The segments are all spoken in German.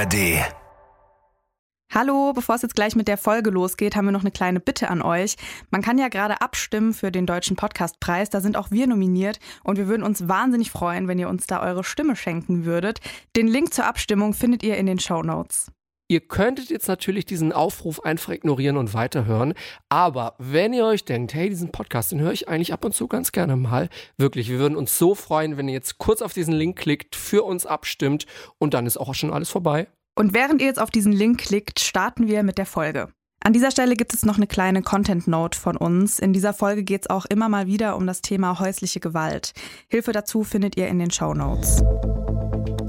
ARD. Hallo, bevor es jetzt gleich mit der Folge losgeht, haben wir noch eine kleine Bitte an euch. Man kann ja gerade abstimmen für den Deutschen Podcastpreis, da sind auch wir nominiert und wir würden uns wahnsinnig freuen, wenn ihr uns da eure Stimme schenken würdet. Den Link zur Abstimmung findet ihr in den Show Notes. Ihr könntet jetzt natürlich diesen Aufruf einfach ignorieren und weiterhören. Aber wenn ihr euch denkt, hey, diesen Podcast, den höre ich eigentlich ab und zu ganz gerne mal. Wirklich, wir würden uns so freuen, wenn ihr jetzt kurz auf diesen Link klickt, für uns abstimmt und dann ist auch schon alles vorbei. Und während ihr jetzt auf diesen Link klickt, starten wir mit der Folge. An dieser Stelle gibt es noch eine kleine Content Note von uns. In dieser Folge geht es auch immer mal wieder um das Thema häusliche Gewalt. Hilfe dazu findet ihr in den Show Notes.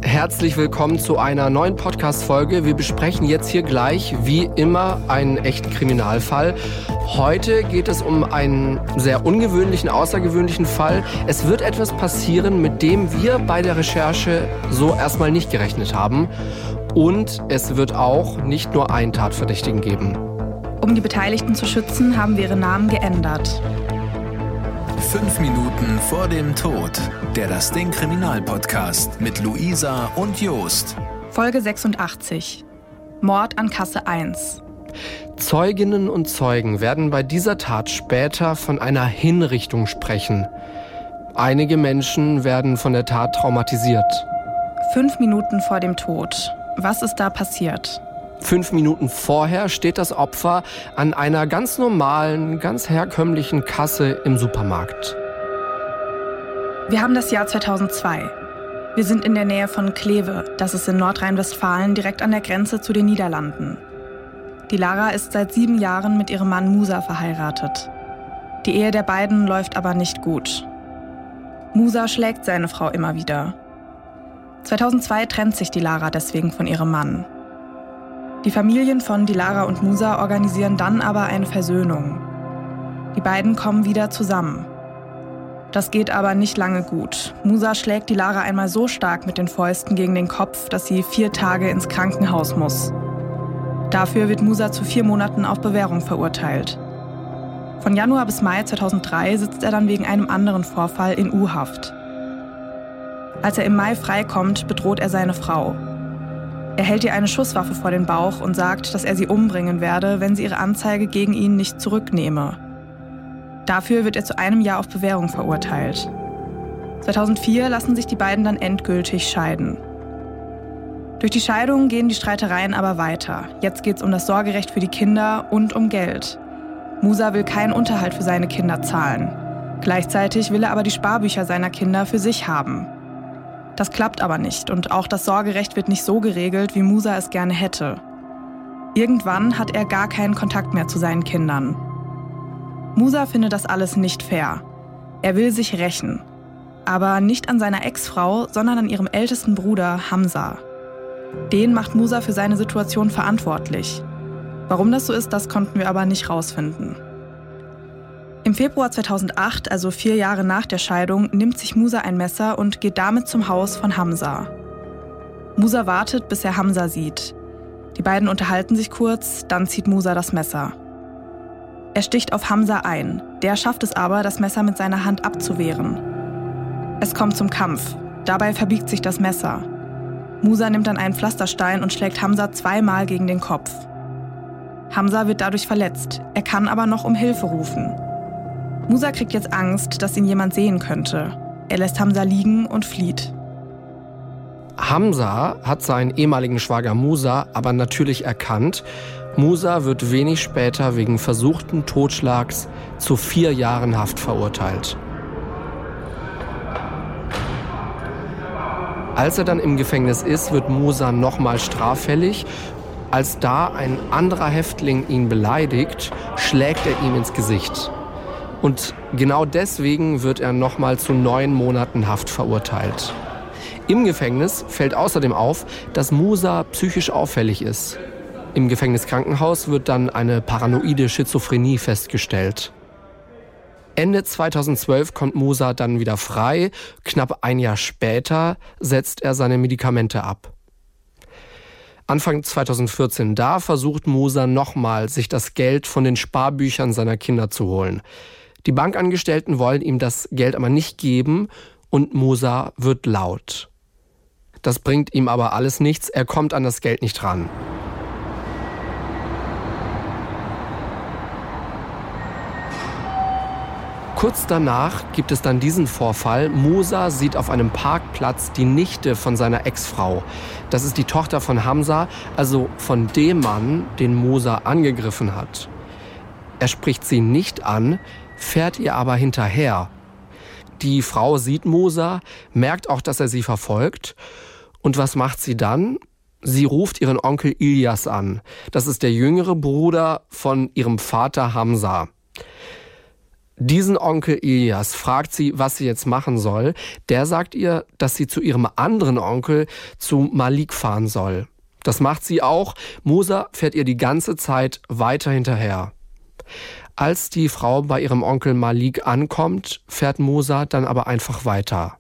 Herzlich willkommen zu einer neuen Podcast-Folge. Wir besprechen jetzt hier gleich, wie immer, einen echten Kriminalfall. Heute geht es um einen sehr ungewöhnlichen, außergewöhnlichen Fall. Es wird etwas passieren, mit dem wir bei der Recherche so erstmal nicht gerechnet haben. Und es wird auch nicht nur einen Tatverdächtigen geben. Um die Beteiligten zu schützen, haben wir ihre Namen geändert. Fünf Minuten vor dem Tod. Der Das Ding Kriminalpodcast mit Luisa und Jost. Folge 86. Mord an Kasse 1. Zeuginnen und Zeugen werden bei dieser Tat später von einer Hinrichtung sprechen. Einige Menschen werden von der Tat traumatisiert. Fünf Minuten vor dem Tod. Was ist da passiert? Fünf Minuten vorher steht das Opfer an einer ganz normalen, ganz herkömmlichen Kasse im Supermarkt. Wir haben das Jahr 2002. Wir sind in der Nähe von Kleve, das ist in Nordrhein-Westfalen direkt an der Grenze zu den Niederlanden. Die Lara ist seit sieben Jahren mit ihrem Mann Musa verheiratet. Die Ehe der beiden läuft aber nicht gut. Musa schlägt seine Frau immer wieder. 2002 trennt sich die Lara deswegen von ihrem Mann. Die Familien von Dilara und Musa organisieren dann aber eine Versöhnung. Die beiden kommen wieder zusammen. Das geht aber nicht lange gut. Musa schlägt Dilara einmal so stark mit den Fäusten gegen den Kopf, dass sie vier Tage ins Krankenhaus muss. Dafür wird Musa zu vier Monaten auf Bewährung verurteilt. Von Januar bis Mai 2003 sitzt er dann wegen einem anderen Vorfall in U-Haft. Als er im Mai freikommt, bedroht er seine Frau. Er hält ihr eine Schusswaffe vor den Bauch und sagt, dass er sie umbringen werde, wenn sie ihre Anzeige gegen ihn nicht zurücknehme. Dafür wird er zu einem Jahr auf Bewährung verurteilt. 2004 lassen sich die beiden dann endgültig scheiden. Durch die Scheidung gehen die Streitereien aber weiter. Jetzt geht es um das Sorgerecht für die Kinder und um Geld. Musa will keinen Unterhalt für seine Kinder zahlen. Gleichzeitig will er aber die Sparbücher seiner Kinder für sich haben. Das klappt aber nicht und auch das Sorgerecht wird nicht so geregelt, wie Musa es gerne hätte. Irgendwann hat er gar keinen Kontakt mehr zu seinen Kindern. Musa findet das alles nicht fair. Er will sich rächen. Aber nicht an seiner Ex-Frau, sondern an ihrem ältesten Bruder Hamza. Den macht Musa für seine Situation verantwortlich. Warum das so ist, das konnten wir aber nicht rausfinden. Im Februar 2008, also vier Jahre nach der Scheidung, nimmt sich Musa ein Messer und geht damit zum Haus von Hamza. Musa wartet, bis er Hamza sieht. Die beiden unterhalten sich kurz, dann zieht Musa das Messer. Er sticht auf Hamza ein. Der schafft es aber, das Messer mit seiner Hand abzuwehren. Es kommt zum Kampf. Dabei verbiegt sich das Messer. Musa nimmt dann einen Pflasterstein und schlägt Hamza zweimal gegen den Kopf. Hamza wird dadurch verletzt. Er kann aber noch um Hilfe rufen. Musa kriegt jetzt Angst, dass ihn jemand sehen könnte. Er lässt Hamza liegen und flieht. Hamza hat seinen ehemaligen Schwager Musa aber natürlich erkannt. Musa wird wenig später wegen versuchten Totschlags zu vier Jahren Haft verurteilt. Als er dann im Gefängnis ist, wird Musa nochmal straffällig. Als da ein anderer Häftling ihn beleidigt, schlägt er ihm ins Gesicht. Und genau deswegen wird er nochmal zu neun Monaten Haft verurteilt. Im Gefängnis fällt außerdem auf, dass Musa psychisch auffällig ist. Im Gefängniskrankenhaus wird dann eine paranoide Schizophrenie festgestellt. Ende 2012 kommt Musa dann wieder frei. Knapp ein Jahr später setzt er seine Medikamente ab. Anfang 2014 da versucht Musa nochmal, sich das Geld von den Sparbüchern seiner Kinder zu holen. Die Bankangestellten wollen ihm das Geld aber nicht geben und Musa wird laut. Das bringt ihm aber alles nichts, er kommt an das Geld nicht ran. Kurz danach gibt es dann diesen Vorfall. Musa sieht auf einem Parkplatz die Nichte von seiner Ex-Frau. Das ist die Tochter von Hamza, also von dem Mann, den Musa angegriffen hat. Er spricht sie nicht an, fährt ihr aber hinterher. Die Frau sieht Musa, merkt auch, dass er sie verfolgt. Und was macht sie dann? Sie ruft ihren Onkel Ilias an. Das ist der jüngere Bruder von ihrem Vater Hamza. Diesen Onkel Ilias fragt sie, was sie jetzt machen soll. Der sagt ihr, dass sie zu ihrem anderen Onkel, zu Malik fahren soll. Das macht sie auch. Musa fährt ihr die ganze Zeit weiter hinterher. Als die Frau bei ihrem Onkel Malik ankommt, fährt Musa dann aber einfach weiter.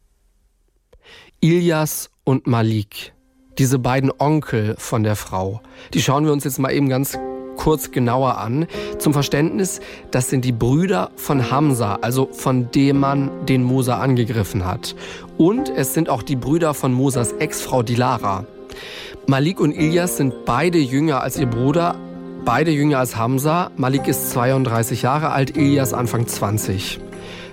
Ilias und Malik, diese beiden Onkel von der Frau, die schauen wir uns jetzt mal eben ganz kurz genauer an. Zum Verständnis, das sind die Brüder von Hamza, also von dem Mann, den Musa angegriffen hat. Und es sind auch die Brüder von Musas Ex-Frau Dilara. Malik und Ilyas sind beide jünger als ihr Bruder, beide jünger als Hamza. Malik ist 32 Jahre alt, Ilyas Anfang 20.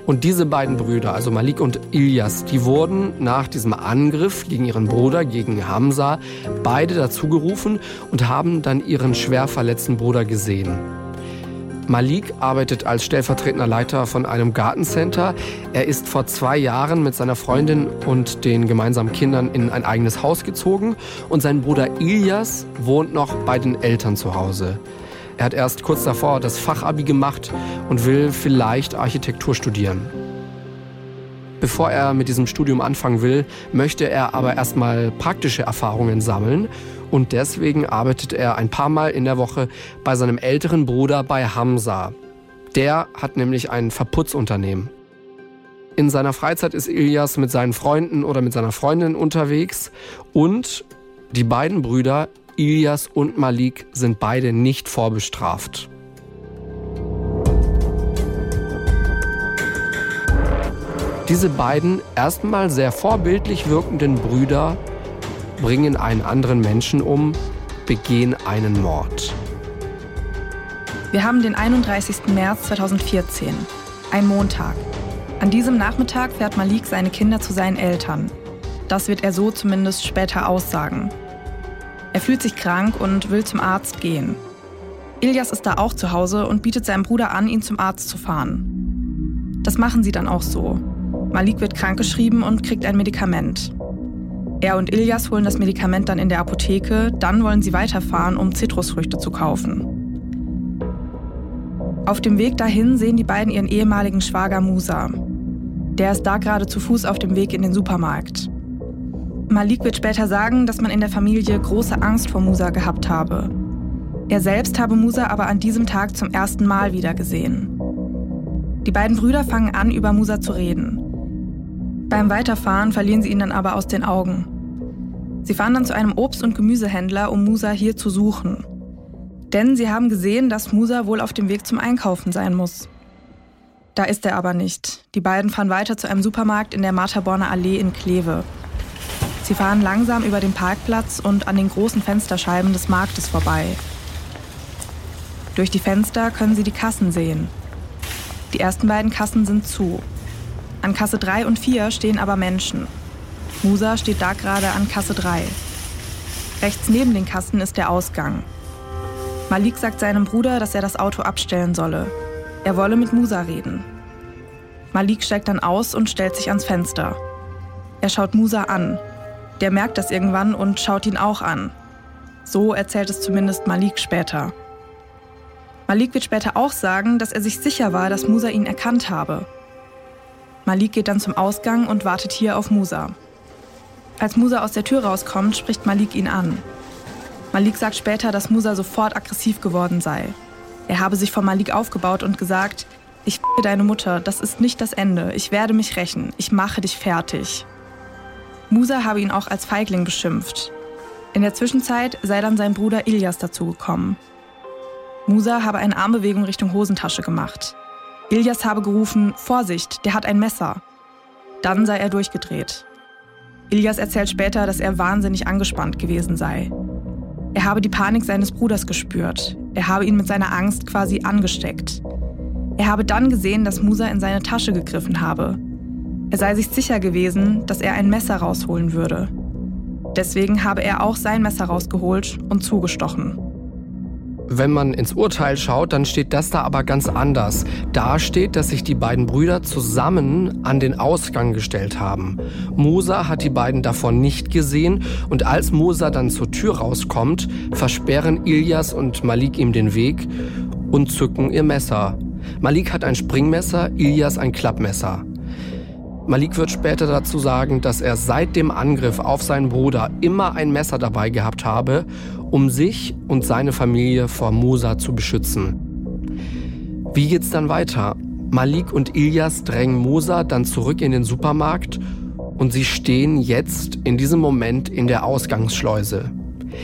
Und diese beiden Brüder, also Malik und Ilyas, die wurden nach diesem Angriff gegen ihren Bruder, gegen Hamza, beide dazugerufen und haben dann ihren schwer verletzten Bruder gesehen. Malik arbeitet als stellvertretender Leiter von einem Gartencenter. Er ist vor zwei Jahren mit seiner Freundin und den gemeinsamen Kindern in ein eigenes Haus gezogen und sein Bruder Ilyas wohnt noch bei den Eltern zu Hause. Er hat erst kurz davor das Fachabi gemacht und will vielleicht Architektur studieren. Bevor er mit diesem Studium anfangen will, möchte er aber erstmal praktische Erfahrungen sammeln und deswegen arbeitet er ein paar Mal in der Woche bei seinem älteren Bruder bei Hamza. Der hat nämlich ein Verputzunternehmen. In seiner Freizeit ist Ilias mit seinen Freunden oder mit seiner Freundin unterwegs und die beiden Brüder Ilias und Malik sind beide nicht vorbestraft. Diese beiden erstmal sehr vorbildlich wirkenden Brüder bringen einen anderen Menschen um, begehen einen Mord. Wir haben den 31. März 2014, ein Montag. An diesem Nachmittag fährt Malik seine Kinder zu seinen Eltern. Das wird er so zumindest später aussagen. Er fühlt sich krank und will zum Arzt gehen. Ilias ist da auch zu Hause und bietet seinem Bruder an, ihn zum Arzt zu fahren. Das machen sie dann auch so. Malik wird krankgeschrieben und kriegt ein Medikament. Er und Ilias holen das Medikament dann in der Apotheke, dann wollen sie weiterfahren, um Zitrusfrüchte zu kaufen. Auf dem Weg dahin sehen die beiden ihren ehemaligen Schwager Musa. Der ist da gerade zu Fuß auf dem Weg in den Supermarkt. Malik wird später sagen, dass man in der Familie große Angst vor Musa gehabt habe. Er selbst habe Musa aber an diesem Tag zum ersten Mal wieder gesehen. Die beiden Brüder fangen an, über Musa zu reden. Beim Weiterfahren verlieren sie ihn dann aber aus den Augen. Sie fahren dann zu einem Obst- und Gemüsehändler, um Musa hier zu suchen. Denn sie haben gesehen, dass Musa wohl auf dem Weg zum Einkaufen sein muss. Da ist er aber nicht. Die beiden fahren weiter zu einem Supermarkt in der Marterborner Allee in Kleve. Sie fahren langsam über den Parkplatz und an den großen Fensterscheiben des Marktes vorbei. Durch die Fenster können sie die Kassen sehen. Die ersten beiden Kassen sind zu. An Kasse 3 und 4 stehen aber Menschen. Musa steht da gerade an Kasse 3. Rechts neben den Kassen ist der Ausgang. Malik sagt seinem Bruder, dass er das Auto abstellen solle. Er wolle mit Musa reden. Malik steigt dann aus und stellt sich ans Fenster. Er schaut Musa an, der merkt das irgendwann und schaut ihn auch an. So erzählt es zumindest Malik später. Malik wird später auch sagen, dass er sich sicher war, dass Musa ihn erkannt habe. Malik geht dann zum Ausgang und wartet hier auf Musa. Als Musa aus der Tür rauskommt, spricht Malik ihn an. Malik sagt später, dass Musa sofort aggressiv geworden sei. Er habe sich vor Malik aufgebaut und gesagt, ich f deine Mutter, das ist nicht das Ende, ich werde mich rächen, ich mache dich fertig. Musa habe ihn auch als Feigling beschimpft. In der Zwischenzeit sei dann sein Bruder Ilias dazugekommen. Musa habe eine Armbewegung Richtung Hosentasche gemacht. Ilias habe gerufen, Vorsicht, der hat ein Messer. Dann sei er durchgedreht. Ilias erzählt später, dass er wahnsinnig angespannt gewesen sei. Er habe die Panik seines Bruders gespürt. Er habe ihn mit seiner Angst quasi angesteckt. Er habe dann gesehen, dass Musa in seine Tasche gegriffen habe. Er sei sich sicher gewesen, dass er ein Messer rausholen würde. Deswegen habe er auch sein Messer rausgeholt und zugestochen. Wenn man ins Urteil schaut, dann steht das da aber ganz anders. Da steht, dass sich die beiden Brüder zusammen an den Ausgang gestellt haben. Musa hat die beiden davon nicht gesehen und als Musa dann zur Tür rauskommt, versperren Ilias und Malik ihm den Weg und zücken ihr Messer. Malik hat ein Springmesser, Ilias ein Klappmesser. Malik wird später dazu sagen, dass er seit dem Angriff auf seinen Bruder immer ein Messer dabei gehabt habe um sich und seine Familie vor Musa zu beschützen. Wie geht's dann weiter? Malik und Ilyas drängen Musa dann zurück in den Supermarkt und sie stehen jetzt in diesem Moment in der Ausgangsschleuse.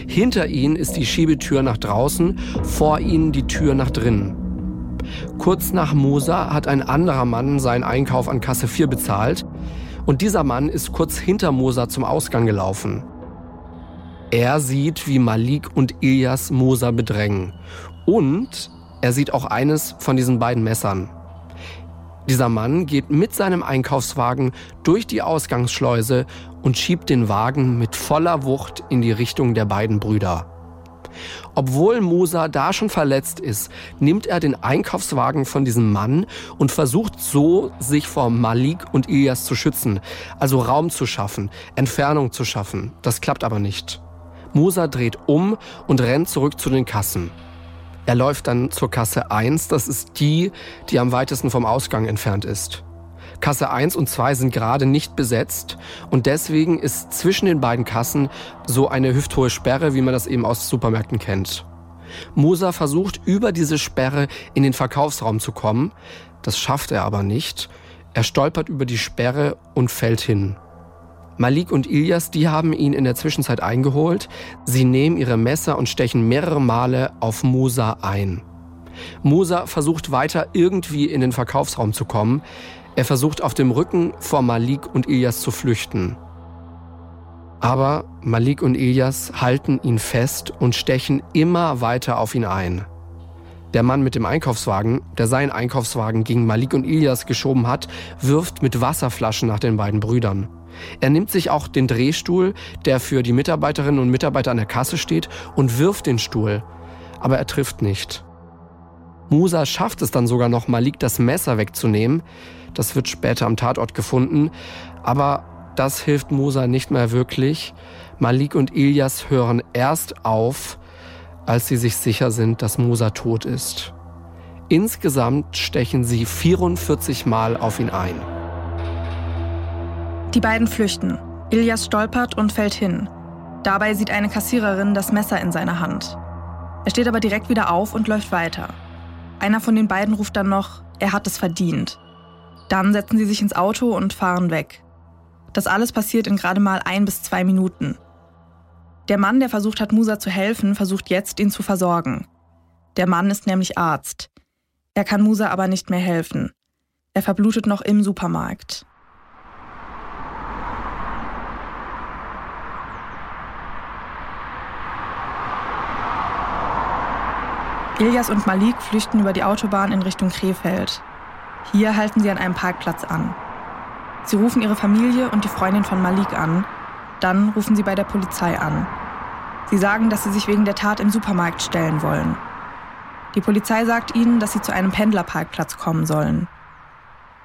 Hinter ihnen ist die Schiebetür nach draußen, vor ihnen die Tür nach drinnen. Kurz nach Musa hat ein anderer Mann seinen Einkauf an Kasse 4 bezahlt und dieser Mann ist kurz hinter Musa zum Ausgang gelaufen. Er sieht, wie Malik und Ilyas Mosa bedrängen. Und er sieht auch eines von diesen beiden Messern. Dieser Mann geht mit seinem Einkaufswagen durch die Ausgangsschleuse und schiebt den Wagen mit voller Wucht in die Richtung der beiden Brüder. Obwohl Musa da schon verletzt ist, nimmt er den Einkaufswagen von diesem Mann und versucht so, sich vor Malik und Ilias zu schützen, also Raum zu schaffen, Entfernung zu schaffen. Das klappt aber nicht. Musa dreht um und rennt zurück zu den Kassen. Er läuft dann zur Kasse 1, das ist die, die am weitesten vom Ausgang entfernt ist. Kasse 1 und 2 sind gerade nicht besetzt und deswegen ist zwischen den beiden Kassen so eine hüfthohe Sperre, wie man das eben aus Supermärkten kennt. Musa versucht über diese Sperre in den Verkaufsraum zu kommen, das schafft er aber nicht. Er stolpert über die Sperre und fällt hin. Malik und Ilyas, die haben ihn in der Zwischenzeit eingeholt. Sie nehmen ihre Messer und stechen mehrere Male auf Musa ein. Musa versucht weiter irgendwie in den Verkaufsraum zu kommen. Er versucht auf dem Rücken vor Malik und Ilyas zu flüchten. Aber Malik und Ilyas halten ihn fest und stechen immer weiter auf ihn ein. Der Mann mit dem Einkaufswagen, der seinen Einkaufswagen gegen Malik und Ilyas geschoben hat, wirft mit Wasserflaschen nach den beiden Brüdern. Er nimmt sich auch den Drehstuhl, der für die Mitarbeiterinnen und Mitarbeiter an der Kasse steht, und wirft den Stuhl. Aber er trifft nicht. Musa schafft es dann sogar noch, Malik das Messer wegzunehmen. Das wird später am Tatort gefunden. Aber das hilft Musa nicht mehr wirklich. Malik und Ilias hören erst auf, als sie sich sicher sind, dass Musa tot ist. Insgesamt stechen sie 44 Mal auf ihn ein. Die beiden flüchten. Ilias stolpert und fällt hin. Dabei sieht eine Kassiererin das Messer in seiner Hand. Er steht aber direkt wieder auf und läuft weiter. Einer von den beiden ruft dann noch, er hat es verdient. Dann setzen sie sich ins Auto und fahren weg. Das alles passiert in gerade mal ein bis zwei Minuten. Der Mann, der versucht hat, Musa zu helfen, versucht jetzt, ihn zu versorgen. Der Mann ist nämlich Arzt. Er kann Musa aber nicht mehr helfen. Er verblutet noch im Supermarkt. Ilias und Malik flüchten über die Autobahn in Richtung Krefeld. Hier halten sie an einem Parkplatz an. Sie rufen ihre Familie und die Freundin von Malik an. Dann rufen sie bei der Polizei an. Sie sagen, dass sie sich wegen der Tat im Supermarkt stellen wollen. Die Polizei sagt ihnen, dass sie zu einem Pendlerparkplatz kommen sollen.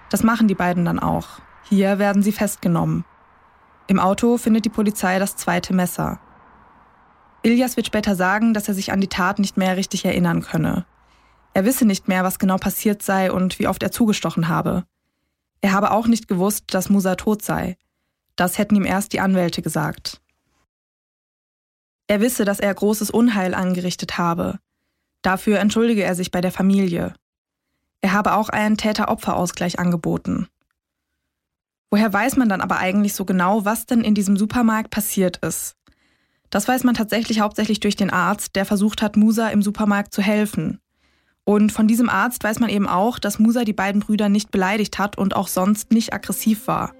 Das machen die beiden dann auch. Hier werden sie festgenommen. Im Auto findet die Polizei das zweite Messer. Ilias wird später sagen, dass er sich an die Tat nicht mehr richtig erinnern könne. Er wisse nicht mehr, was genau passiert sei und wie oft er zugestochen habe. Er habe auch nicht gewusst, dass Musa tot sei. Das hätten ihm erst die Anwälte gesagt. Er wisse, dass er großes Unheil angerichtet habe. Dafür entschuldige er sich bei der Familie. Er habe auch einen Täter-Opfer-Ausgleich angeboten. Woher weiß man dann aber eigentlich so genau, was denn in diesem Supermarkt passiert ist? Das weiß man tatsächlich hauptsächlich durch den Arzt, der versucht hat, Musa im Supermarkt zu helfen. Und von diesem Arzt weiß man eben auch, dass Musa die beiden Brüder nicht beleidigt hat und auch sonst nicht aggressiv war.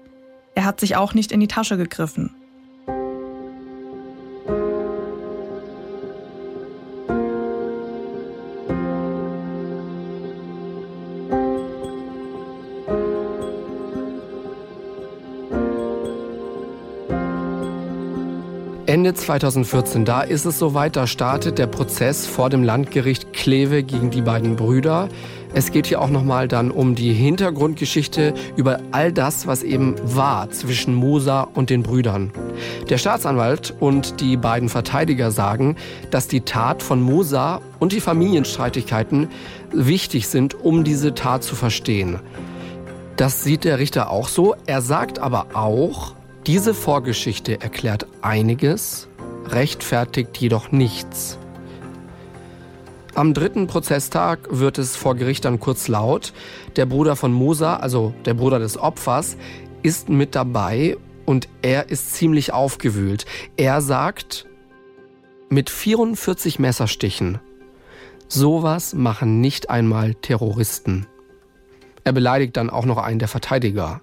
Er hat sich auch nicht in die Tasche gegriffen. Ende 2014, da ist es soweit, da startet der Prozess vor dem Landgericht Kleve gegen die beiden Brüder. Es geht hier auch nochmal dann um die Hintergrundgeschichte über all das, was eben war zwischen Musa und den Brüdern. Der Staatsanwalt und die beiden Verteidiger sagen, dass die Tat von Musa und die Familienstreitigkeiten wichtig sind, um diese Tat zu verstehen. Das sieht der Richter auch so. Er sagt aber auch, diese Vorgeschichte erklärt einiges, rechtfertigt jedoch nichts. Am dritten Prozesstag wird es vor Gericht dann kurz laut. Der Bruder von Musa, also der Bruder des Opfers, ist mit dabei und er ist ziemlich aufgewühlt. Er sagt, mit 44 Messerstichen, sowas machen nicht einmal Terroristen. Er beleidigt dann auch noch einen der Verteidiger.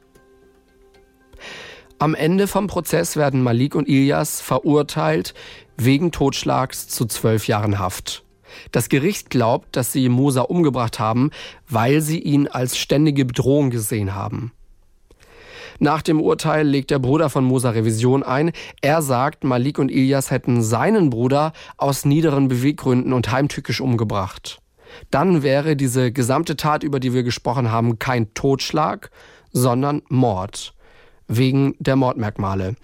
Am Ende vom Prozess werden Malik und Ilyas verurteilt wegen Totschlags zu zwölf Jahren Haft. Das Gericht glaubt, dass sie Musa umgebracht haben, weil sie ihn als ständige Bedrohung gesehen haben. Nach dem Urteil legt der Bruder von Musa Revision ein. Er sagt, Malik und Ilyas hätten seinen Bruder aus niederen Beweggründen und heimtückisch umgebracht. Dann wäre diese gesamte Tat, über die wir gesprochen haben, kein Totschlag, sondern Mord wegen der Mordmerkmale.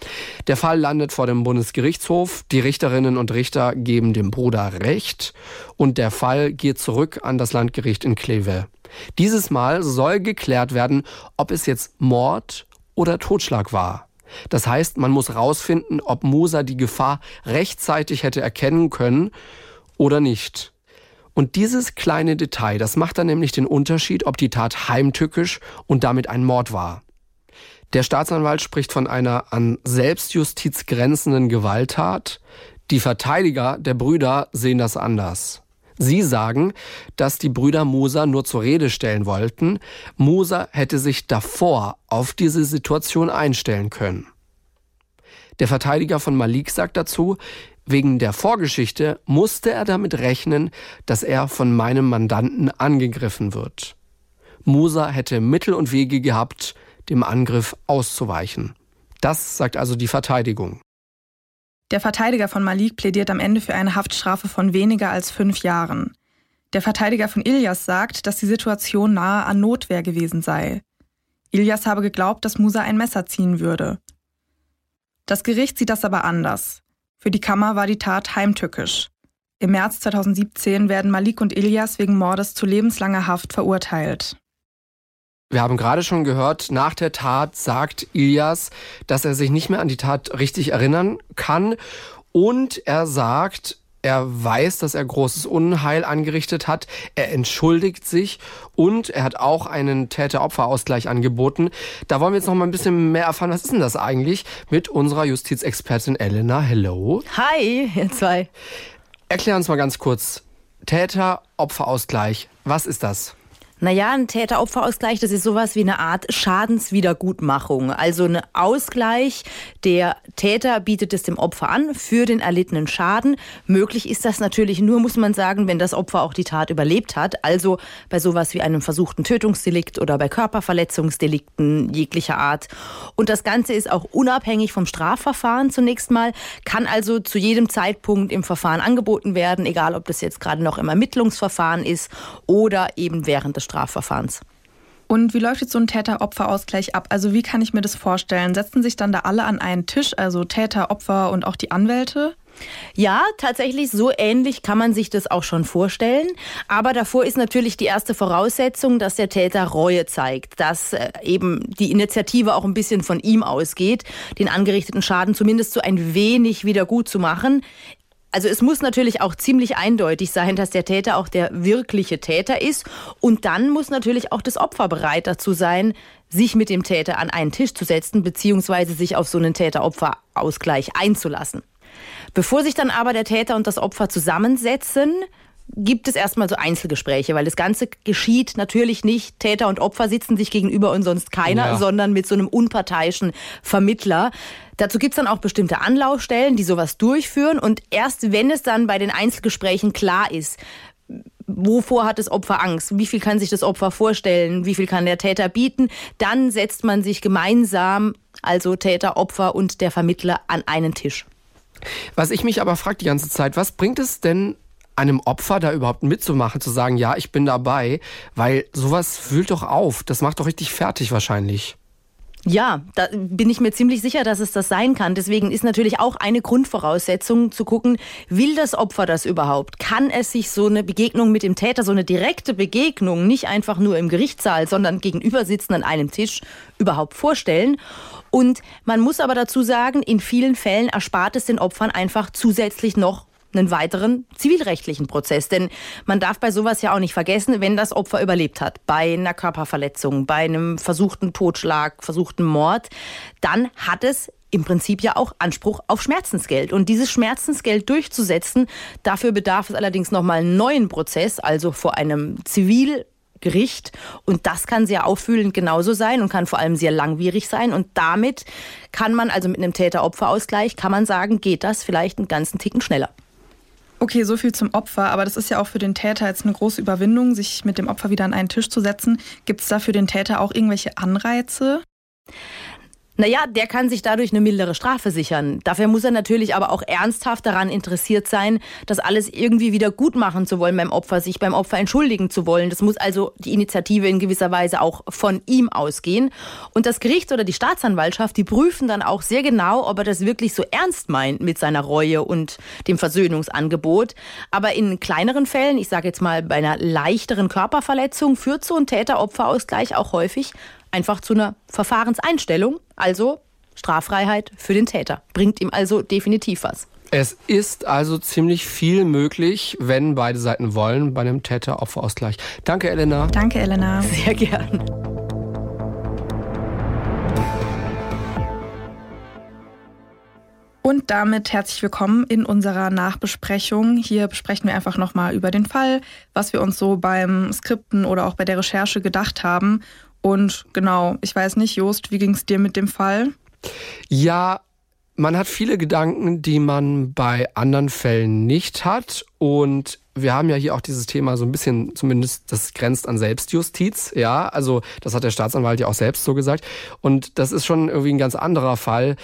Der Fall landet vor dem Bundesgerichtshof. Die Richterinnen und Richter geben dem Bruder Recht und der Fall geht zurück an das Landgericht in Kleve. Dieses Mal soll geklärt werden, ob es jetzt Mord oder Totschlag war. Das heißt, man muss herausfinden, ob Musa die Gefahr rechtzeitig hätte erkennen können oder nicht. Und dieses kleine Detail, das macht dann nämlich den Unterschied, ob die Tat heimtückisch und damit ein Mord war. Der Staatsanwalt spricht von einer an Selbstjustiz grenzenden Gewalttat. Die Verteidiger der Brüder sehen das anders. Sie sagen, dass die Brüder Musa nur zur Rede stellen wollten. Musa hätte sich davor auf diese Situation einstellen können. Der Verteidiger von Malik sagt dazu, wegen der Vorgeschichte musste er damit rechnen, dass er von meinem Mandanten angegriffen wird. Musa hätte Mittel und Wege gehabt, dem Angriff auszuweichen. Das sagt also die Verteidigung. Der Verteidiger von Malik plädiert am Ende für eine Haftstrafe von weniger als fünf Jahren. Der Verteidiger von Ilyas sagt, dass die Situation nahe an Notwehr gewesen sei. Ilyas habe geglaubt, dass Musa ein Messer ziehen würde. Das Gericht sieht das aber anders. Für die Kammer war die Tat heimtückisch. Im März 2017 werden Malik und Ilyas wegen Mordes zu lebenslanger Haft verurteilt. Wir haben gerade schon gehört, nach der Tat sagt Ilias, dass er sich nicht mehr an die Tat richtig erinnern kann. Und er sagt, er weiß, dass er großes Unheil angerichtet hat. Er entschuldigt sich und er hat auch einen Täter-Opfer-Ausgleich angeboten. Da wollen wir jetzt noch mal ein bisschen mehr erfahren. Was ist denn das eigentlich mit unserer Justizexpertin Elena? Hello. Hi, ihr zwei. Erklär uns mal ganz kurz. Täter-Opfer-Ausgleich. Was ist das? Naja, ein Täter-Opfer-Ausgleich, das ist sowas wie eine Art Schadenswiedergutmachung. Also ein Ausgleich. Der Täter bietet es dem Opfer an für den erlittenen Schaden. Möglich ist das natürlich nur, muss man sagen, wenn das Opfer auch die Tat überlebt hat. Also bei sowas wie einem versuchten Tötungsdelikt oder bei Körperverletzungsdelikten jeglicher Art. Und das Ganze ist auch unabhängig vom Strafverfahren zunächst mal, kann also zu jedem Zeitpunkt im Verfahren angeboten werden, egal ob das jetzt gerade noch im Ermittlungsverfahren ist oder eben während des Strafverfahrens. Und wie läuft jetzt so ein Täter-Opfer-Ausgleich ab? Also wie kann ich mir das vorstellen? Setzen sich dann da alle an einen Tisch, also Täter, Opfer und auch die Anwälte? Ja, tatsächlich so ähnlich kann man sich das auch schon vorstellen. Aber davor ist natürlich die erste Voraussetzung, dass der Täter Reue zeigt, dass äh, eben die Initiative auch ein bisschen von ihm ausgeht, den angerichteten Schaden zumindest so ein wenig wieder gut zu machen. Also es muss natürlich auch ziemlich eindeutig sein, dass der Täter auch der wirkliche Täter ist. Und dann muss natürlich auch das Opfer bereit dazu sein, sich mit dem Täter an einen Tisch zu setzen, beziehungsweise sich auf so einen Täter-Opfer-Ausgleich einzulassen. Bevor sich dann aber der Täter und das Opfer zusammensetzen, gibt es erstmal so Einzelgespräche, weil das Ganze geschieht natürlich nicht, Täter und Opfer sitzen sich gegenüber und sonst keiner, ja. sondern mit so einem unparteiischen Vermittler. Dazu gibt es dann auch bestimmte Anlaufstellen, die sowas durchführen. Und erst wenn es dann bei den Einzelgesprächen klar ist, wovor hat das Opfer Angst? Wie viel kann sich das Opfer vorstellen? Wie viel kann der Täter bieten? Dann setzt man sich gemeinsam, also Täter, Opfer und der Vermittler, an einen Tisch. Was ich mich aber frage die ganze Zeit, was bringt es denn einem Opfer da überhaupt mitzumachen, zu sagen, ja, ich bin dabei, weil sowas fühlt doch auf, das macht doch richtig fertig wahrscheinlich. Ja, da bin ich mir ziemlich sicher, dass es das sein kann. Deswegen ist natürlich auch eine Grundvoraussetzung zu gucken, will das Opfer das überhaupt? Kann es sich so eine Begegnung mit dem Täter, so eine direkte Begegnung, nicht einfach nur im Gerichtssaal, sondern gegenüber sitzen an einem Tisch überhaupt vorstellen? Und man muss aber dazu sagen, in vielen Fällen erspart es den Opfern einfach zusätzlich noch einen weiteren zivilrechtlichen Prozess. Denn man darf bei sowas ja auch nicht vergessen, wenn das Opfer überlebt hat, bei einer Körperverletzung, bei einem versuchten Totschlag, versuchten Mord, dann hat es im Prinzip ja auch Anspruch auf Schmerzensgeld. Und dieses Schmerzensgeld durchzusetzen, dafür bedarf es allerdings nochmal einen neuen Prozess, also vor einem Zivilgericht. Und das kann sehr auffühlend genauso sein und kann vor allem sehr langwierig sein. Und damit kann man, also mit einem Täter-Opfer-Ausgleich, kann man sagen, geht das vielleicht einen ganzen Ticken schneller. Okay, so viel zum Opfer, aber das ist ja auch für den Täter jetzt eine große Überwindung, sich mit dem Opfer wieder an einen Tisch zu setzen. Gibt es da für den Täter auch irgendwelche Anreize? Naja, der kann sich dadurch eine mildere Strafe sichern. Dafür muss er natürlich aber auch ernsthaft daran interessiert sein, das alles irgendwie wieder gut machen zu wollen beim Opfer, sich beim Opfer entschuldigen zu wollen. Das muss also die Initiative in gewisser Weise auch von ihm ausgehen. Und das Gericht oder die Staatsanwaltschaft, die prüfen dann auch sehr genau, ob er das wirklich so ernst meint mit seiner Reue und dem Versöhnungsangebot. Aber in kleineren Fällen, ich sage jetzt mal bei einer leichteren Körperverletzung, führt so ein Täter-Opfer-Ausgleich auch häufig einfach zu einer Verfahrenseinstellung, also Straffreiheit für den Täter. Bringt ihm also definitiv was. Es ist also ziemlich viel möglich, wenn beide Seiten wollen, bei einem Täter-Opfer-Ausgleich. Danke, Elena. Danke, Elena. Sehr gern. Und damit herzlich willkommen in unserer Nachbesprechung. Hier besprechen wir einfach nochmal über den Fall, was wir uns so beim Skripten oder auch bei der Recherche gedacht haben und genau, ich weiß nicht, Jost, wie ging es dir mit dem Fall? Ja, man hat viele Gedanken, die man bei anderen Fällen nicht hat. Und wir haben ja hier auch dieses Thema so ein bisschen, zumindest das grenzt an Selbstjustiz. Ja, also das hat der Staatsanwalt ja auch selbst so gesagt. Und das ist schon irgendwie ein ganz anderer Fall.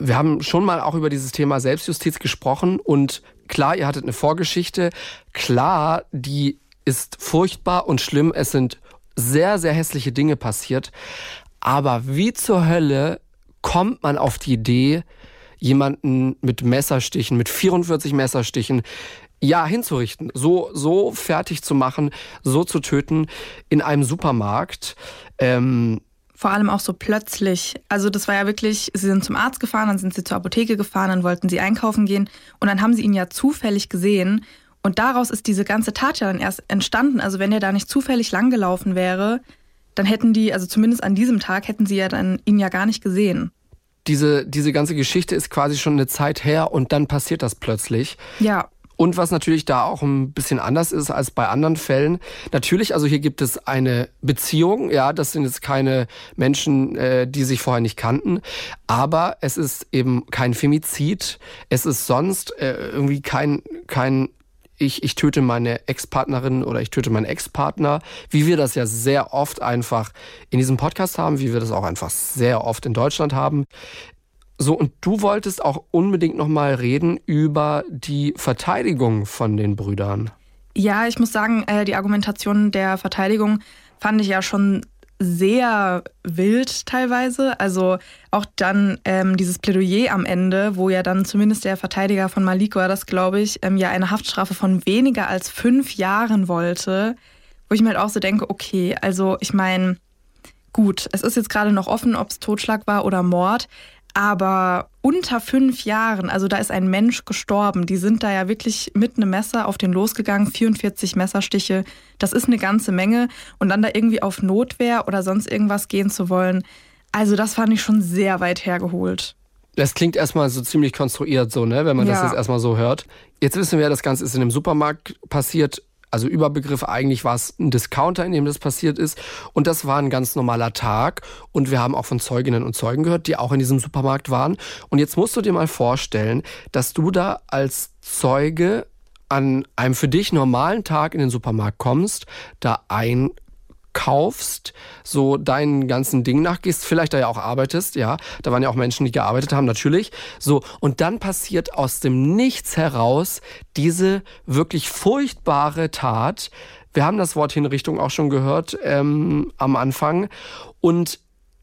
Wir haben schon mal auch über dieses Thema Selbstjustiz gesprochen. Und klar, ihr hattet eine Vorgeschichte. Klar, die ist furchtbar und schlimm. Es sind sehr, sehr hässliche Dinge passiert. Aber wie zur Hölle kommt man auf die Idee, jemanden mit Messerstichen, mit 44 Messerstichen, ja, hinzurichten, so, so fertig zu machen, so zu töten in einem Supermarkt. Ähm, vor allem auch so plötzlich. Also das war ja wirklich, sie sind zum Arzt gefahren, dann sind sie zur Apotheke gefahren, dann wollten sie einkaufen gehen und dann haben sie ihn ja zufällig gesehen und daraus ist diese ganze Tat ja dann erst entstanden. Also wenn er da nicht zufällig langgelaufen wäre, dann hätten die, also zumindest an diesem Tag, hätten sie ja dann ihn ja gar nicht gesehen. Diese, diese ganze Geschichte ist quasi schon eine Zeit her und dann passiert das plötzlich. Ja. Und was natürlich da auch ein bisschen anders ist als bei anderen Fällen. Natürlich, also hier gibt es eine Beziehung, ja, das sind jetzt keine Menschen, äh, die sich vorher nicht kannten, aber es ist eben kein Femizid, es ist sonst äh, irgendwie kein, kein ich, ich töte meine Ex-Partnerin oder ich töte meinen Ex-Partner, wie wir das ja sehr oft einfach in diesem Podcast haben, wie wir das auch einfach sehr oft in Deutschland haben. So, und du wolltest auch unbedingt nochmal reden über die Verteidigung von den Brüdern. Ja, ich muss sagen, äh, die Argumentation der Verteidigung fand ich ja schon sehr wild teilweise. Also auch dann ähm, dieses Plädoyer am Ende, wo ja dann zumindest der Verteidiger von Malik war das, glaube ich, ähm, ja eine Haftstrafe von weniger als fünf Jahren wollte, wo ich mir halt auch so denke, okay, also ich meine, gut, es ist jetzt gerade noch offen, ob es Totschlag war oder Mord, aber unter fünf Jahren, also da ist ein Mensch gestorben. Die sind da ja wirklich mit einem Messer auf den losgegangen, 44 Messerstiche. Das ist eine ganze Menge. Und dann da irgendwie auf Notwehr oder sonst irgendwas gehen zu wollen, also das fand ich schon sehr weit hergeholt. Das klingt erstmal so ziemlich konstruiert, so, ne, wenn man ja. das jetzt erstmal so hört. Jetzt wissen wir, das Ganze ist in einem Supermarkt passiert. Also Überbegriff, eigentlich war es ein Discounter, in dem das passiert ist. Und das war ein ganz normaler Tag. Und wir haben auch von Zeuginnen und Zeugen gehört, die auch in diesem Supermarkt waren. Und jetzt musst du dir mal vorstellen, dass du da als Zeuge an einem für dich normalen Tag in den Supermarkt kommst, da ein kaufst, so deinen ganzen Ding nachgehst, vielleicht da ja auch arbeitest, ja, da waren ja auch Menschen, die gearbeitet haben, natürlich, so, und dann passiert aus dem Nichts heraus diese wirklich furchtbare Tat. Wir haben das Wort Hinrichtung auch schon gehört ähm, am Anfang und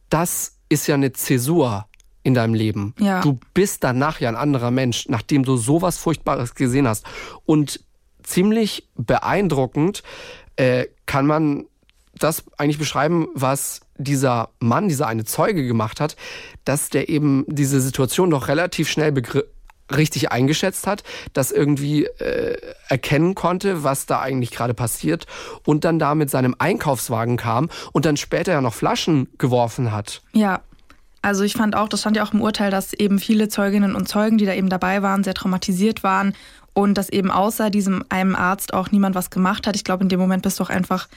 das ist ja eine Zäsur in deinem Leben. Ja. Du bist danach ja ein anderer Mensch, nachdem du sowas Furchtbares gesehen hast. Und ziemlich beeindruckend äh, kann man das eigentlich beschreiben, was dieser Mann, dieser eine Zeuge gemacht hat, dass der eben diese Situation doch relativ schnell richtig eingeschätzt hat, das irgendwie äh, erkennen konnte, was da eigentlich gerade passiert und dann da mit seinem Einkaufswagen kam und dann später ja noch Flaschen geworfen hat. Ja. Also ich fand auch, das stand ja auch im Urteil, dass eben viele Zeuginnen und Zeugen, die da eben dabei waren, sehr traumatisiert waren und dass eben außer diesem einem Arzt auch niemand was gemacht hat. Ich glaube, in dem Moment bist du auch einfach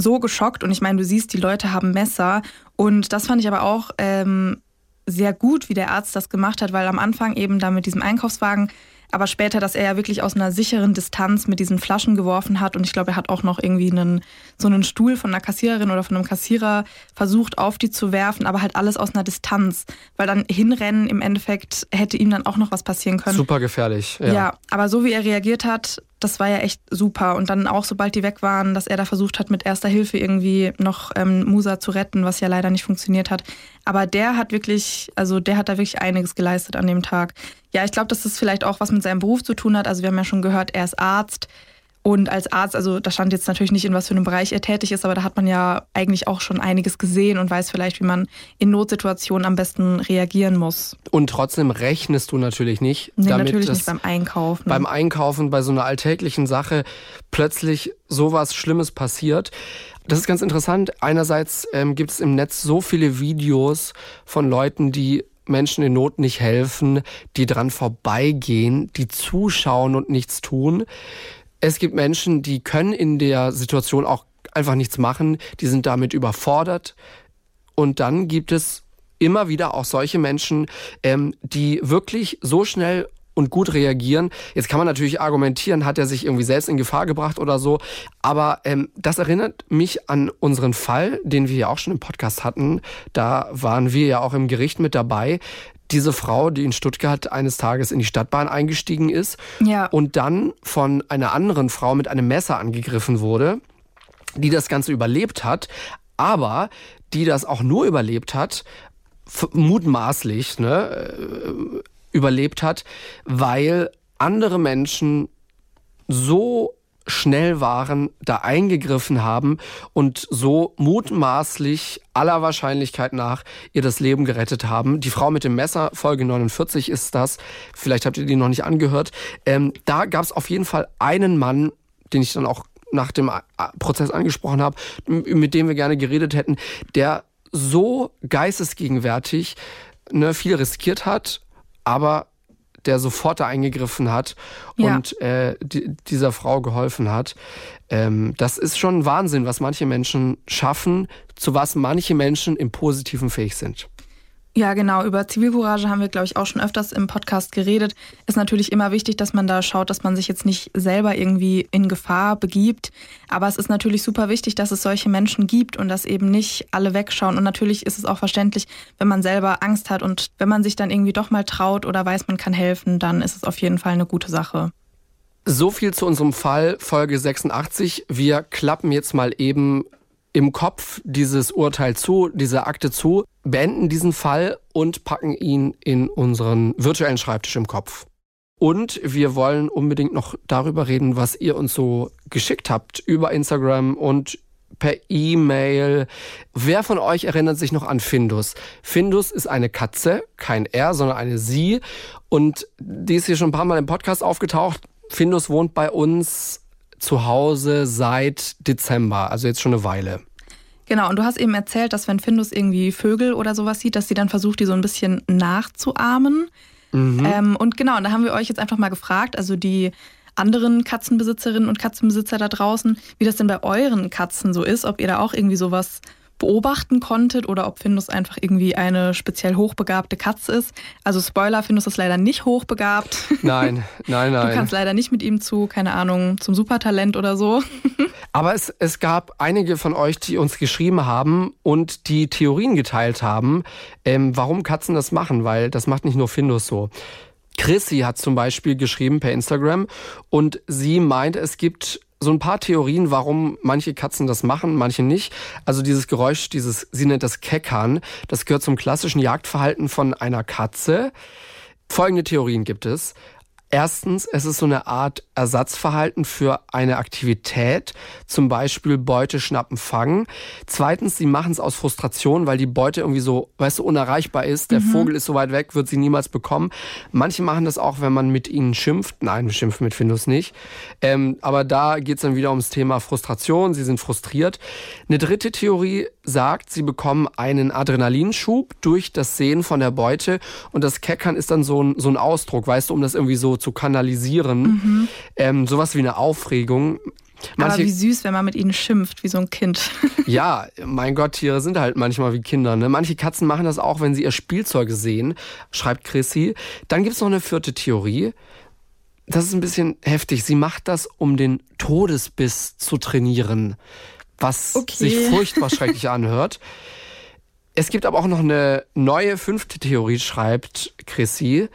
so geschockt. Und ich meine, du siehst, die Leute haben Messer. Und das fand ich aber auch ähm, sehr gut, wie der Arzt das gemacht hat, weil am Anfang eben da mit diesem Einkaufswagen aber später, dass er ja wirklich aus einer sicheren Distanz mit diesen Flaschen geworfen hat. Und ich glaube, er hat auch noch irgendwie einen, so einen Stuhl von einer Kassiererin oder von einem Kassierer versucht, auf die zu werfen, aber halt alles aus einer Distanz. Weil dann hinrennen im Endeffekt hätte ihm dann auch noch was passieren können. Super gefährlich. Ja, ja aber so wie er reagiert hat, das war ja echt super. Und dann auch, sobald die weg waren, dass er da versucht hat, mit erster Hilfe irgendwie noch ähm, Musa zu retten, was ja leider nicht funktioniert hat. Aber der hat wirklich, also der hat da wirklich einiges geleistet an dem Tag. Ja, ich glaube, dass das vielleicht auch was mit seinem Beruf zu tun hat. Also wir haben ja schon gehört, er ist Arzt. Und als Arzt, also da stand jetzt natürlich nicht, in was für einem Bereich er tätig ist, aber da hat man ja eigentlich auch schon einiges gesehen und weiß vielleicht, wie man in Notsituationen am besten reagieren muss. Und trotzdem rechnest du natürlich nicht nee, damit, natürlich nicht beim Einkaufen. Beim Einkaufen, bei so einer alltäglichen Sache plötzlich sowas Schlimmes passiert. Das ist ganz interessant. Einerseits ähm, gibt es im Netz so viele Videos von Leuten, die Menschen in Not nicht helfen, die dran vorbeigehen, die zuschauen und nichts tun. Es gibt Menschen, die können in der Situation auch einfach nichts machen, die sind damit überfordert. Und dann gibt es immer wieder auch solche Menschen, ähm, die wirklich so schnell und gut reagieren. Jetzt kann man natürlich argumentieren, hat er sich irgendwie selbst in Gefahr gebracht oder so. Aber ähm, das erinnert mich an unseren Fall, den wir ja auch schon im Podcast hatten. Da waren wir ja auch im Gericht mit dabei. Diese Frau, die in Stuttgart eines Tages in die Stadtbahn eingestiegen ist ja. und dann von einer anderen Frau mit einem Messer angegriffen wurde, die das Ganze überlebt hat, aber die das auch nur überlebt hat, mutmaßlich, ne, überlebt hat, weil andere Menschen so schnell waren, da eingegriffen haben und so mutmaßlich aller Wahrscheinlichkeit nach ihr das Leben gerettet haben. Die Frau mit dem Messer, Folge 49 ist das, vielleicht habt ihr die noch nicht angehört. Ähm, da gab es auf jeden Fall einen Mann, den ich dann auch nach dem Prozess angesprochen habe, mit dem wir gerne geredet hätten, der so geistesgegenwärtig ne, viel riskiert hat, aber der sofort da eingegriffen hat ja. und äh, die, dieser Frau geholfen hat. Ähm, das ist schon Wahnsinn, was manche Menschen schaffen, zu was manche Menschen im Positiven fähig sind. Ja, genau. Über Zivilcourage haben wir, glaube ich, auch schon öfters im Podcast geredet. Ist natürlich immer wichtig, dass man da schaut, dass man sich jetzt nicht selber irgendwie in Gefahr begibt. Aber es ist natürlich super wichtig, dass es solche Menschen gibt und dass eben nicht alle wegschauen. Und natürlich ist es auch verständlich, wenn man selber Angst hat und wenn man sich dann irgendwie doch mal traut oder weiß, man kann helfen, dann ist es auf jeden Fall eine gute Sache. So viel zu unserem Fall, Folge 86. Wir klappen jetzt mal eben im Kopf dieses Urteil zu, diese Akte zu, beenden diesen Fall und packen ihn in unseren virtuellen Schreibtisch im Kopf. Und wir wollen unbedingt noch darüber reden, was ihr uns so geschickt habt über Instagram und per E-Mail. Wer von euch erinnert sich noch an Findus? Findus ist eine Katze, kein R, sondern eine Sie. Und die ist hier schon ein paar Mal im Podcast aufgetaucht. Findus wohnt bei uns zu Hause seit Dezember, also jetzt schon eine Weile. Genau, und du hast eben erzählt, dass wenn Findus irgendwie Vögel oder sowas sieht, dass sie dann versucht, die so ein bisschen nachzuahmen. Mhm. Ähm, und genau, und da haben wir euch jetzt einfach mal gefragt, also die anderen Katzenbesitzerinnen und Katzenbesitzer da draußen, wie das denn bei euren Katzen so ist, ob ihr da auch irgendwie sowas beobachten konntet oder ob Findus einfach irgendwie eine speziell hochbegabte Katze ist. Also Spoiler, Findus ist leider nicht hochbegabt. Nein, nein, nein. Du kannst leider nicht mit ihm zu, keine Ahnung, zum Supertalent oder so. Aber es, es gab einige von euch, die uns geschrieben haben und die Theorien geteilt haben, ähm, warum Katzen das machen, weil das macht nicht nur Findus so. Chrissy hat zum Beispiel geschrieben per Instagram und sie meint, es gibt so ein paar Theorien, warum manche Katzen das machen, manche nicht. Also dieses Geräusch, dieses, sie nennt das Keckern, das gehört zum klassischen Jagdverhalten von einer Katze. Folgende Theorien gibt es. Erstens, es ist so eine Art Ersatzverhalten für eine Aktivität, zum Beispiel Beute schnappen, fangen. Zweitens, sie machen es aus Frustration, weil die Beute irgendwie so, weißt du, unerreichbar ist. Der mhm. Vogel ist so weit weg, wird sie niemals bekommen. Manche machen das auch, wenn man mit ihnen schimpft. Nein, wir schimpfen mit Findus nicht. Ähm, aber da geht es dann wieder ums Thema Frustration. Sie sind frustriert. Eine dritte Theorie sagt, sie bekommen einen Adrenalinschub durch das Sehen von der Beute und das Keckern ist dann so ein, so ein Ausdruck, weißt du, um das irgendwie so zu kanalisieren. Mhm. Ähm, sowas wie eine Aufregung. Manche, Aber wie süß, wenn man mit ihnen schimpft, wie so ein Kind. ja, mein Gott, Tiere sind halt manchmal wie Kinder. Ne? Manche Katzen machen das auch, wenn sie ihr Spielzeug sehen, schreibt Chrissy. Dann gibt es noch eine vierte Theorie. Das ist ein bisschen heftig. Sie macht das, um den Todesbiss zu trainieren was okay. sich furchtbar schrecklich anhört. Es gibt aber auch noch eine neue fünfte Theorie, schreibt Chrissy.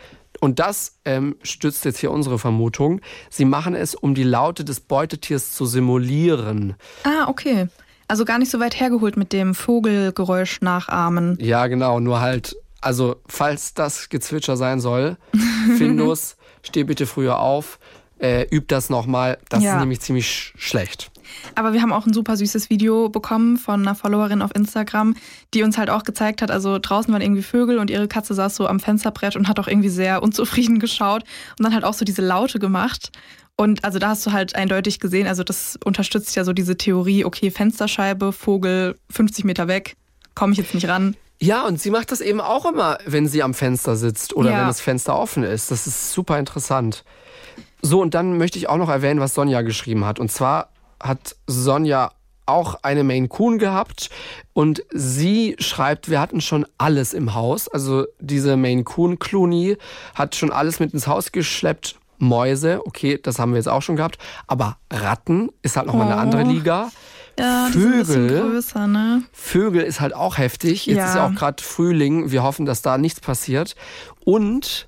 Und das ähm, stützt jetzt hier unsere Vermutung. Sie machen es, um die Laute des Beutetiers zu simulieren. Ah, okay. Also gar nicht so weit hergeholt mit dem Vogelgeräusch nachahmen. Ja, genau. Nur halt, also falls das Gezwitscher sein soll, Findus, steh bitte früher auf, äh, üb das nochmal. Das ja. ist nämlich ziemlich schlecht. Aber wir haben auch ein super süßes Video bekommen von einer Followerin auf Instagram, die uns halt auch gezeigt hat, also draußen waren irgendwie Vögel und ihre Katze saß so am Fensterbrett und hat auch irgendwie sehr unzufrieden geschaut und dann halt auch so diese Laute gemacht. Und also da hast du halt eindeutig gesehen, also das unterstützt ja so diese Theorie, okay, Fensterscheibe, Vogel 50 Meter weg, komme ich jetzt nicht ran. Ja, und sie macht das eben auch immer, wenn sie am Fenster sitzt oder ja. wenn das Fenster offen ist. Das ist super interessant. So, und dann möchte ich auch noch erwähnen, was Sonja geschrieben hat. Und zwar hat Sonja auch eine Maine Coon gehabt und sie schreibt, wir hatten schon alles im Haus. Also diese Maine Coon Clooney hat schon alles mit ins Haus geschleppt. Mäuse, okay, das haben wir jetzt auch schon gehabt. Aber Ratten ist halt nochmal oh. eine andere Liga. Ja, Vögel, größer, ne? Vögel ist halt auch heftig. Jetzt ja. ist ja auch gerade Frühling. Wir hoffen, dass da nichts passiert. Und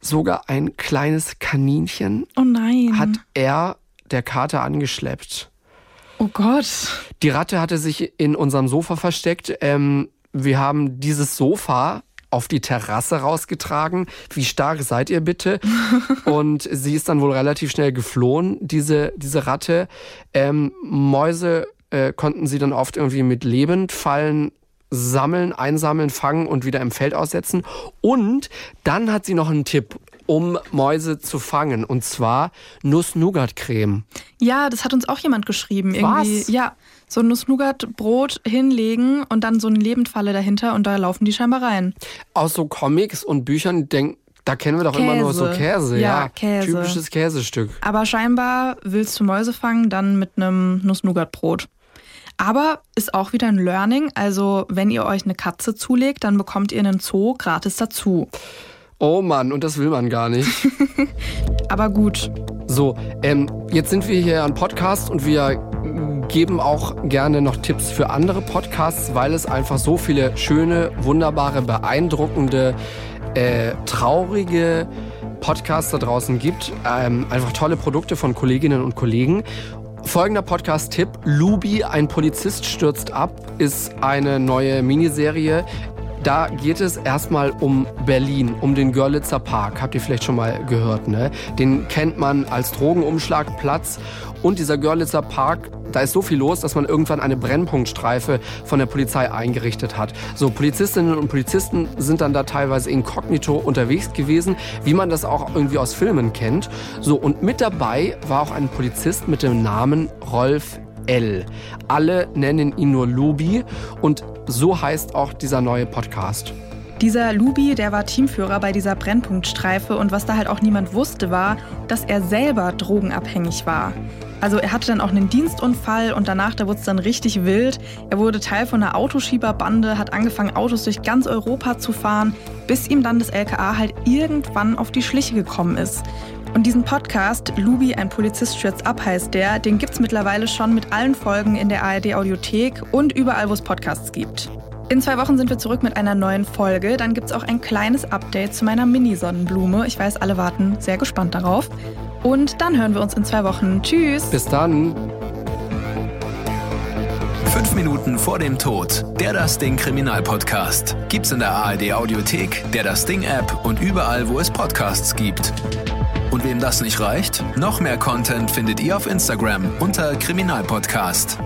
sogar ein kleines Kaninchen oh nein. hat er der Kater angeschleppt. Oh Gott. Die Ratte hatte sich in unserem Sofa versteckt. Ähm, wir haben dieses Sofa auf die Terrasse rausgetragen. Wie stark seid ihr bitte? Und sie ist dann wohl relativ schnell geflohen, diese, diese Ratte. Ähm, Mäuse äh, konnten sie dann oft irgendwie mit Lebendfallen sammeln, einsammeln, fangen und wieder im Feld aussetzen. Und dann hat sie noch einen Tipp um Mäuse zu fangen. Und zwar Nuss-Nougat-Creme. Ja, das hat uns auch jemand geschrieben. Irgendwie, Was? Ja, so ein Nuss-Nougat-Brot hinlegen und dann so eine Lebendfalle dahinter und da laufen die scheinbar rein. Aus so Comics und Büchern denken, da kennen wir doch Käse. immer nur so Käse, ja. ja. Käse. Typisches Käsestück. Aber scheinbar willst du Mäuse fangen, dann mit einem Nuss-Nougat-Brot. Aber ist auch wieder ein Learning. Also, wenn ihr euch eine Katze zulegt, dann bekommt ihr einen Zoo gratis dazu. Oh Mann, und das will man gar nicht. Aber gut. So, ähm, jetzt sind wir hier ein Podcast und wir geben auch gerne noch Tipps für andere Podcasts, weil es einfach so viele schöne, wunderbare, beeindruckende, äh, traurige Podcasts da draußen gibt. Ähm, einfach tolle Produkte von Kolleginnen und Kollegen. Folgender Podcast-Tipp: Lubi, ein Polizist stürzt ab, ist eine neue Miniserie, da geht es erstmal um Berlin, um den Görlitzer Park. Habt ihr vielleicht schon mal gehört, ne? Den kennt man als Drogenumschlagplatz. Und dieser Görlitzer Park, da ist so viel los, dass man irgendwann eine Brennpunktstreife von der Polizei eingerichtet hat. So, Polizistinnen und Polizisten sind dann da teilweise inkognito unterwegs gewesen, wie man das auch irgendwie aus Filmen kennt. So, und mit dabei war auch ein Polizist mit dem Namen Rolf L. Alle nennen ihn nur Lubi und so heißt auch dieser neue Podcast. Dieser Lubi, der war Teamführer bei dieser Brennpunktstreife und was da halt auch niemand wusste, war, dass er selber drogenabhängig war. Also er hatte dann auch einen Dienstunfall und danach, da wurde es dann richtig wild. Er wurde Teil von einer Autoschieberbande, hat angefangen, Autos durch ganz Europa zu fahren, bis ihm dann das LKA halt irgendwann auf die Schliche gekommen ist. Und diesen Podcast, Lubi, ein Polizist stürzt ab, heißt der, den gibt's mittlerweile schon mit allen Folgen in der ARD Audiothek und überall, wo es Podcasts gibt. In zwei Wochen sind wir zurück mit einer neuen Folge. Dann gibt es auch ein kleines Update zu meiner Mini-Sonnenblume. Ich weiß, alle warten sehr gespannt darauf. Und dann hören wir uns in zwei Wochen. Tschüss. Bis dann. Fünf Minuten vor dem Tod. Der Das Ding Kriminalpodcast. Gibt's in der ARD Audiothek, der Das Ding App und überall, wo es Podcasts gibt. Und wem das nicht reicht, noch mehr Content findet ihr auf Instagram unter Kriminalpodcast.